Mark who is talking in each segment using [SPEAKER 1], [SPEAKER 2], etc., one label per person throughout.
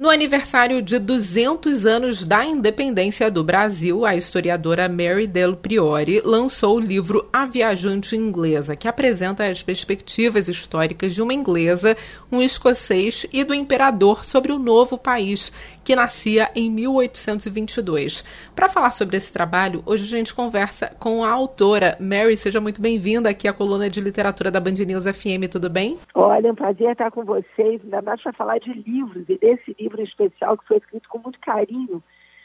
[SPEAKER 1] No aniversário de 200 anos da independência do Brasil, a historiadora Mary Del Priori lançou o livro A Viajante Inglesa, que apresenta as perspectivas históricas de uma inglesa, um escocês e do imperador sobre o novo país, que nascia em 1822. Para falar sobre esse trabalho, hoje a gente conversa com a autora. Mary, seja muito bem-vinda aqui à coluna de literatura da Band News FM, tudo bem?
[SPEAKER 2] Olha, é um prazer estar com vocês, ainda mais para falar de livros e desse livro livro especial que foi escrito com muito carinho,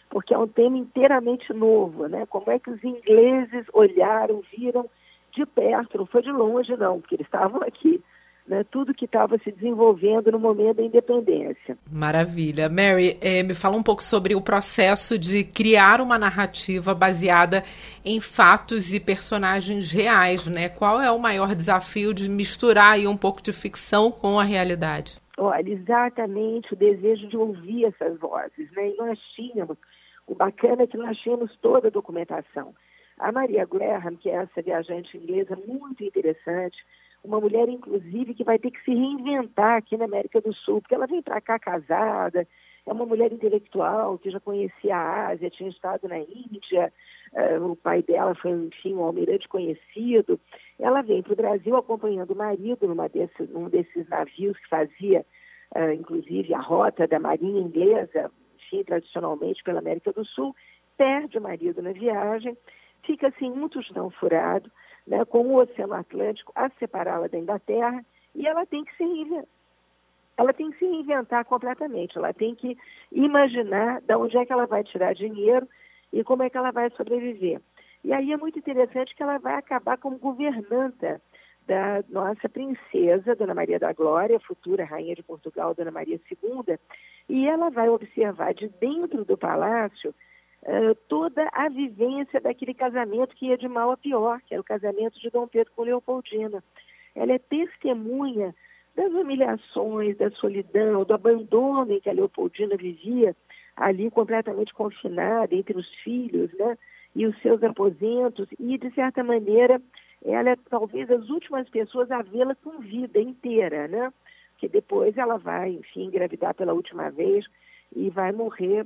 [SPEAKER 2] porque é um tema inteiramente novo, né? Como é que os ingleses olharam, viram de perto, não foi de longe não, porque eles estavam aqui. Né, tudo que estava se desenvolvendo no momento da independência.
[SPEAKER 1] Maravilha. Mary, eh, me fala um pouco sobre o processo de criar uma narrativa baseada em fatos e personagens reais, né? Qual é o maior desafio de misturar aí um pouco de ficção com a realidade?
[SPEAKER 2] Olha, exatamente o desejo de ouvir essas vozes, né? E nós tínhamos, o bacana é que nós tínhamos toda a documentação. A Maria Graham, que é essa viajante inglesa muito interessante, uma mulher, inclusive, que vai ter que se reinventar aqui na América do Sul, porque ela vem para cá casada, é uma mulher intelectual que já conhecia a Ásia, tinha estado na Índia, uh, o pai dela foi, enfim, um almirante conhecido. Ela vem para o Brasil acompanhando o marido numa desse, num desses navios que fazia, uh, inclusive, a rota da Marinha Inglesa, enfim, tradicionalmente pela América do Sul, perde o marido na viagem, fica assim um tostão furado, né, com o Oceano Atlântico a separá-la da Inglaterra, e ela tem que se ela tem que se reinventar completamente, ela tem que imaginar de onde é que ela vai tirar dinheiro e como é que ela vai sobreviver. E aí é muito interessante que ela vai acabar como governanta da nossa princesa, Dona Maria da Glória, futura rainha de Portugal, Dona Maria II, e ela vai observar de dentro do palácio uh, toda a vivência daquele casamento que ia de mal a pior, que era o casamento de Dom Pedro com Leopoldina. Ela é testemunha das humilhações, da solidão, do abandono em que a Leopoldina vivia, ali completamente confinada entre os filhos, né? E os seus aposentos, e de certa maneira ela é talvez as últimas pessoas a vê-la com vida inteira, né? Que depois ela vai, enfim, engravidar pela última vez e vai morrer,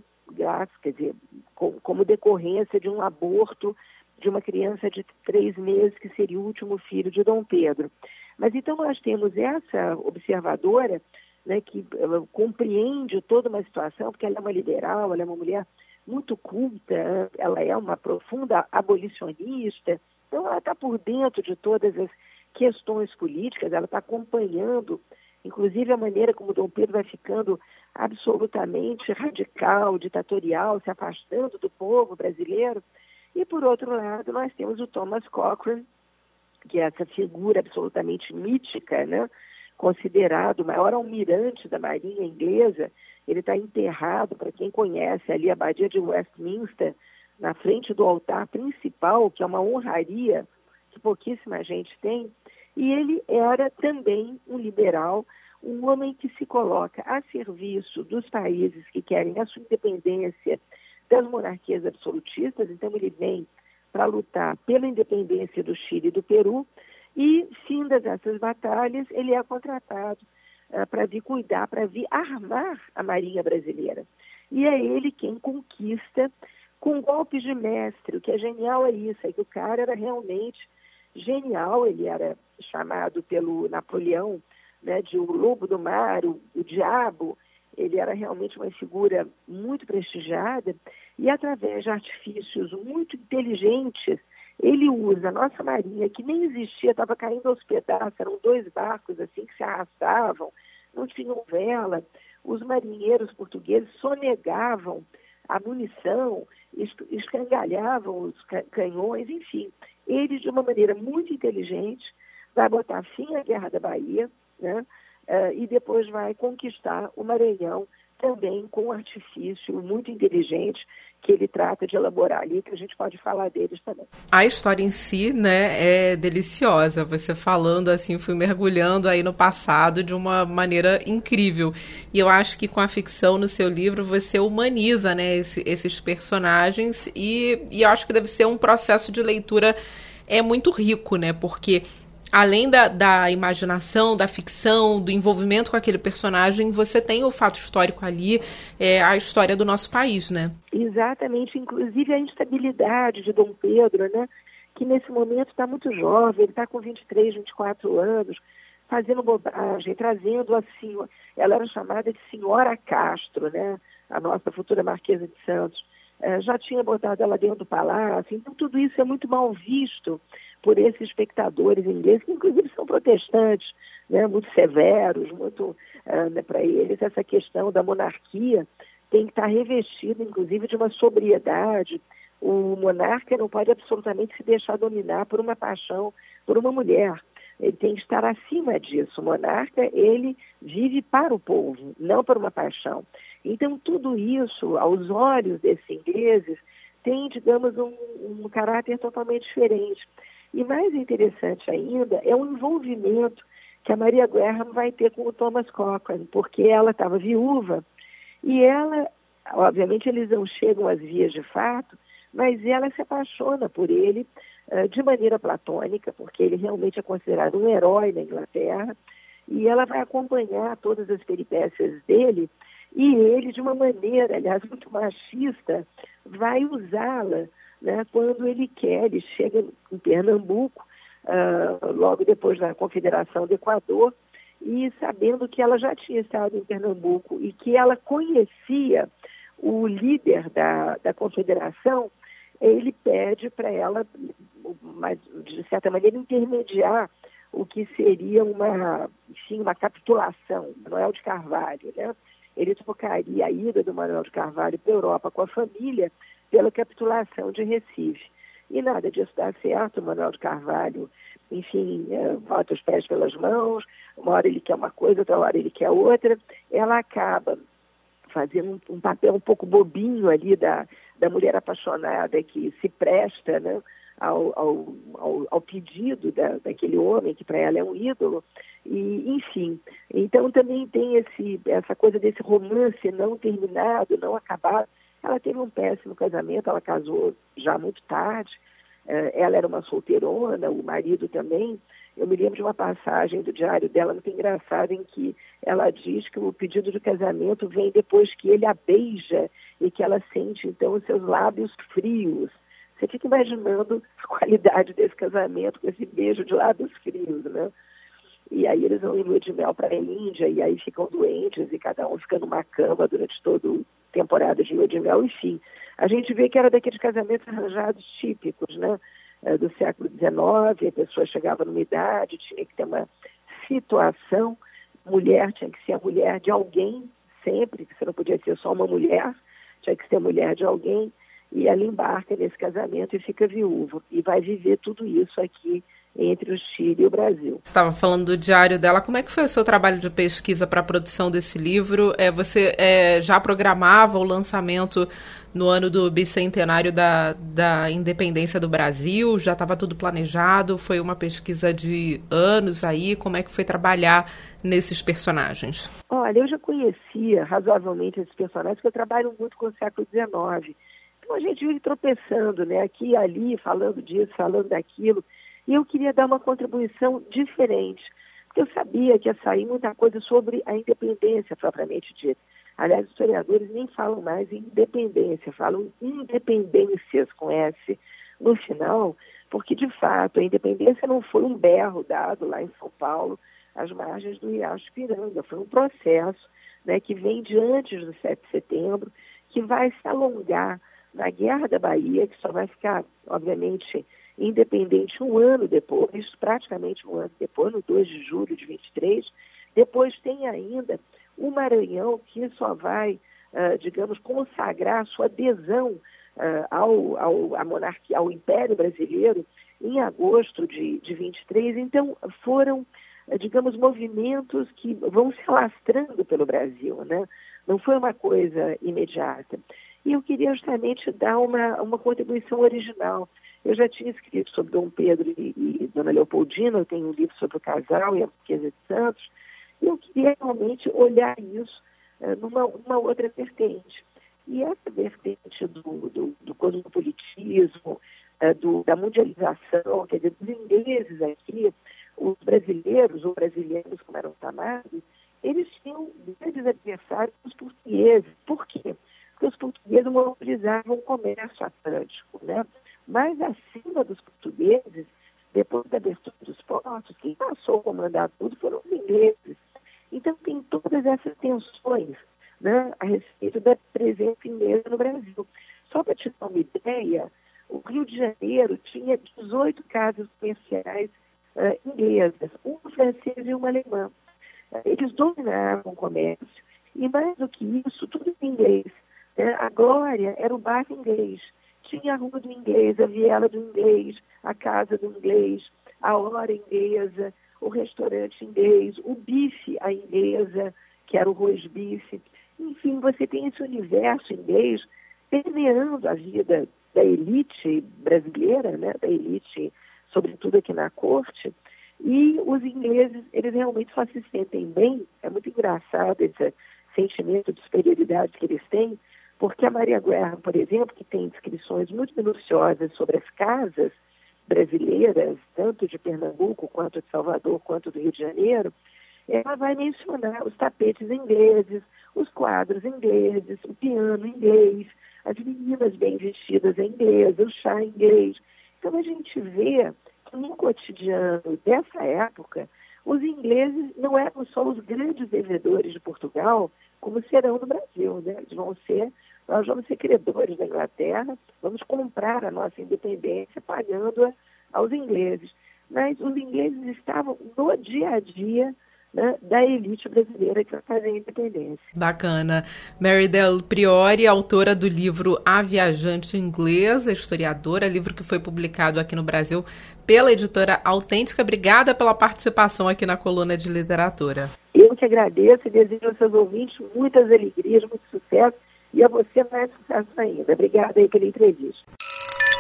[SPEAKER 2] quer dizer, com, como decorrência de um aborto de uma criança de três meses, que seria o último filho de Dom Pedro. Mas então nós temos essa observadora né, que compreende toda uma situação, porque ela é uma liberal, ela é uma mulher muito culta, ela é uma profunda abolicionista, então ela está por dentro de todas as questões políticas, ela está acompanhando, inclusive a maneira como Dom Pedro vai ficando absolutamente radical, ditatorial, se afastando do povo brasileiro. E por outro lado, nós temos o Thomas Cochrane, que é essa figura absolutamente mítica, né? considerado o maior almirante da Marinha Inglesa, ele está enterrado, para quem conhece ali a Abadia de Westminster, na frente do altar principal, que é uma honraria que pouquíssima gente tem, e ele era também um liberal, um homem que se coloca a serviço dos países que querem a sua independência das monarquias absolutistas, então ele vem para lutar pela independência do Chile e do Peru. E, findas essas batalhas, ele é contratado uh, para vir cuidar, para vir armar a Marinha Brasileira. E é ele quem conquista com golpes de mestre. O que é genial é isso, é que o cara era realmente genial, ele era chamado pelo Napoleão né, de o lobo do mar, o, o diabo, ele era realmente uma figura muito prestigiada e através de artifícios muito inteligentes, ele usa a nossa marinha, que nem existia, estava caindo aos pedaços, eram dois barcos assim que se arrastavam, não tinham vela. Os marinheiros portugueses sonegavam a munição, escangalhavam os canhões, enfim. Ele, de uma maneira muito inteligente, vai botar fim à Guerra da Bahia, né? Uh, e depois vai conquistar o Maranhão também com um artifício muito inteligente que ele trata de elaborar ali, que a gente pode falar deles também.
[SPEAKER 1] A história em si, né, é deliciosa. Você falando assim, fui mergulhando aí no passado de uma maneira incrível. E eu acho que com a ficção no seu livro você humaniza, né, esse, esses personagens e, e eu acho que deve ser um processo de leitura é muito rico, né, porque além da, da imaginação, da ficção, do envolvimento com aquele personagem, você tem o fato histórico ali, é, a história do nosso país, né?
[SPEAKER 2] Exatamente, inclusive a instabilidade de Dom Pedro, né? Que nesse momento está muito jovem, ele está com 23, 24 anos, fazendo bobagem, trazendo a senhora, ela era chamada de Senhora Castro, né? A nossa futura Marquesa de Santos. É, já tinha botado ela dentro do palácio, então tudo isso é muito mal visto por esses espectadores ingleses, que inclusive são protestantes, né, muito severos, muito uh, né, para eles essa questão da monarquia tem que estar revestida, inclusive, de uma sobriedade. O monarca não pode absolutamente se deixar dominar por uma paixão por uma mulher. Ele tem que estar acima disso. O monarca, ele vive para o povo, não por uma paixão. Então, tudo isso, aos olhos desses ingleses, tem, digamos, um, um caráter totalmente diferente. E mais interessante ainda é o envolvimento que a Maria Graham vai ter com o Thomas Cochrane, porque ela estava viúva e ela, obviamente, eles não chegam às vias de fato, mas ela se apaixona por ele uh, de maneira platônica, porque ele realmente é considerado um herói na Inglaterra, e ela vai acompanhar todas as peripécias dele, e ele, de uma maneira, aliás, muito machista, vai usá-la né, quando ele quer. Ele chega em Pernambuco, uh, logo depois da Confederação do Equador, e sabendo que ela já tinha estado em Pernambuco e que ela conhecia o líder da, da confederação, ele pede para ela, mas, de certa maneira, intermediar o que seria uma, enfim, uma capitulação, Manuel de Carvalho. Né? Ele trocaria a ida do Manuel de Carvalho para a Europa com a família pela capitulação de Recife. E nada disso dá certo, o Manuel de Carvalho, enfim, é, bota os pés pelas mãos, uma hora ele quer uma coisa, outra hora ele quer outra, ela acaba fazendo um, papel um pouco bobinho ali da, da mulher apaixonada que se presta né, ao, ao, ao, ao pedido da, daquele homem, que para ela é um ídolo, e, enfim. Então também tem esse, essa coisa desse romance não terminado, não acabado, ela teve um péssimo casamento, ela casou já muito tarde, eh, ela era uma solteirona, o marido também. Eu me lembro de uma passagem do diário dela muito engraçada em que ela diz que o pedido de casamento vem depois que ele a beija e que ela sente então os seus lábios frios. Você fica imaginando a qualidade desse casamento com esse beijo de lábios frios, né? E aí eles vão em lua de mel para a Índia e aí ficam doentes e cada um fica numa cama durante todo temporada de lua de mel, enfim. A gente vê que era daqueles casamentos arranjados típicos, né? É, do século XIX, a pessoa chegava numa idade, tinha que ter uma situação, mulher tinha que ser a mulher de alguém, sempre, que você não podia ser só uma mulher, tinha que ser a mulher de alguém, e ela embarca nesse casamento e fica viúva, e vai viver tudo isso aqui entre o Chile e o Brasil.
[SPEAKER 1] Você estava falando do diário dela. Como é que foi o seu trabalho de pesquisa para a produção desse livro? É, você é, já programava o lançamento no ano do bicentenário da, da independência do Brasil? Já estava tudo planejado? Foi uma pesquisa de anos aí? Como é que foi trabalhar nesses personagens?
[SPEAKER 2] Olha, eu já conhecia razoavelmente esses personagens, porque eu trabalho muito com o século XIX. Então a gente vive tropeçando, né? Aqui e ali, falando disso, falando daquilo. E eu queria dar uma contribuição diferente, porque eu sabia que ia sair muita coisa sobre a independência propriamente dita. Aliás, os historiadores nem falam mais em independência, falam independências com S no final, porque de fato a independência não foi um berro dado lá em São Paulo, às margens do Riacho Piranga, foi um processo né, que vem de antes do 7 de setembro, que vai se alongar na Guerra da Bahia, que só vai ficar, obviamente, independente um ano depois, praticamente um ano depois, no 2 de julho de 23. Depois tem ainda o Maranhão, que só vai, uh, digamos, consagrar sua adesão uh, ao, ao, à monarquia, ao Império Brasileiro em agosto de, de 23. Então, foram, uh, digamos, movimentos que vão se alastrando pelo Brasil, né? Não foi uma coisa imediata. E eu queria justamente dar uma, uma contribuição original. Eu já tinha escrito sobre Dom Pedro e, e Dona Leopoldina, eu tenho um livro sobre o casal e a Marquesa de Santos, e eu queria realmente olhar isso uh, numa, numa outra vertente. E essa vertente do, do, do cosmopolitismo, uh, do, da mundialização, quer dizer, dos ingleses aqui, os brasileiros, ou brasileiros como eram chamados, eles tinham grandes adversários os portugueses. Por quê? Porque os monopolizavam o comércio atlântico, né? Mas acima dos portugueses, depois da abertura dos portos, quem passou a comandar tudo foram os ingleses. Então tem todas essas tensões né, a respeito da presença inglesa no Brasil. Só para te dar uma ideia, o Rio de Janeiro tinha 18 casas comerciais uh, inglesas, uma francesa e uma alemã. Uh, eles dominavam o comércio e, mais do que isso, tudo em inglês. Uh, a Glória era o bairro inglês. Tinha a rua do inglês, a viela do inglês, a casa do inglês, a hora inglesa, o restaurante inglês, o bife à inglesa, que era o roast bife. Enfim, você tem esse universo inglês permeando a vida da elite brasileira, né, da elite, sobretudo aqui na corte, e os ingleses, eles realmente só se sentem bem, é muito engraçado esse sentimento de superioridade que eles têm, porque a Maria Guerra, por exemplo, que tem descrições muito minuciosas sobre as casas brasileiras, tanto de Pernambuco, quanto de Salvador, quanto do Rio de Janeiro, ela vai mencionar os tapetes ingleses, os quadros ingleses, o piano inglês, as meninas bem vestidas inglês, o chá inglês. Então a gente vê que no cotidiano dessa época, os ingleses não eram só os grandes devedores de Portugal, como serão no Brasil, né? Eles vão ser, nós vamos ser credores da Inglaterra, vamos comprar a nossa independência pagando-a aos ingleses. Mas os ingleses estavam no dia a dia né, da elite brasileira que vai fazer a independência.
[SPEAKER 1] Bacana. Mary Del Priori, autora do livro A Viajante Inglesa, historiadora, livro que foi publicado aqui no Brasil pela editora Autêntica. Obrigada pela participação aqui na coluna de literatura.
[SPEAKER 2] Eu que agradeço e desejo aos seus ouvintes muitas alegrias, muito sucesso e a você mais sucesso ainda. Obrigada aí pela entrevista.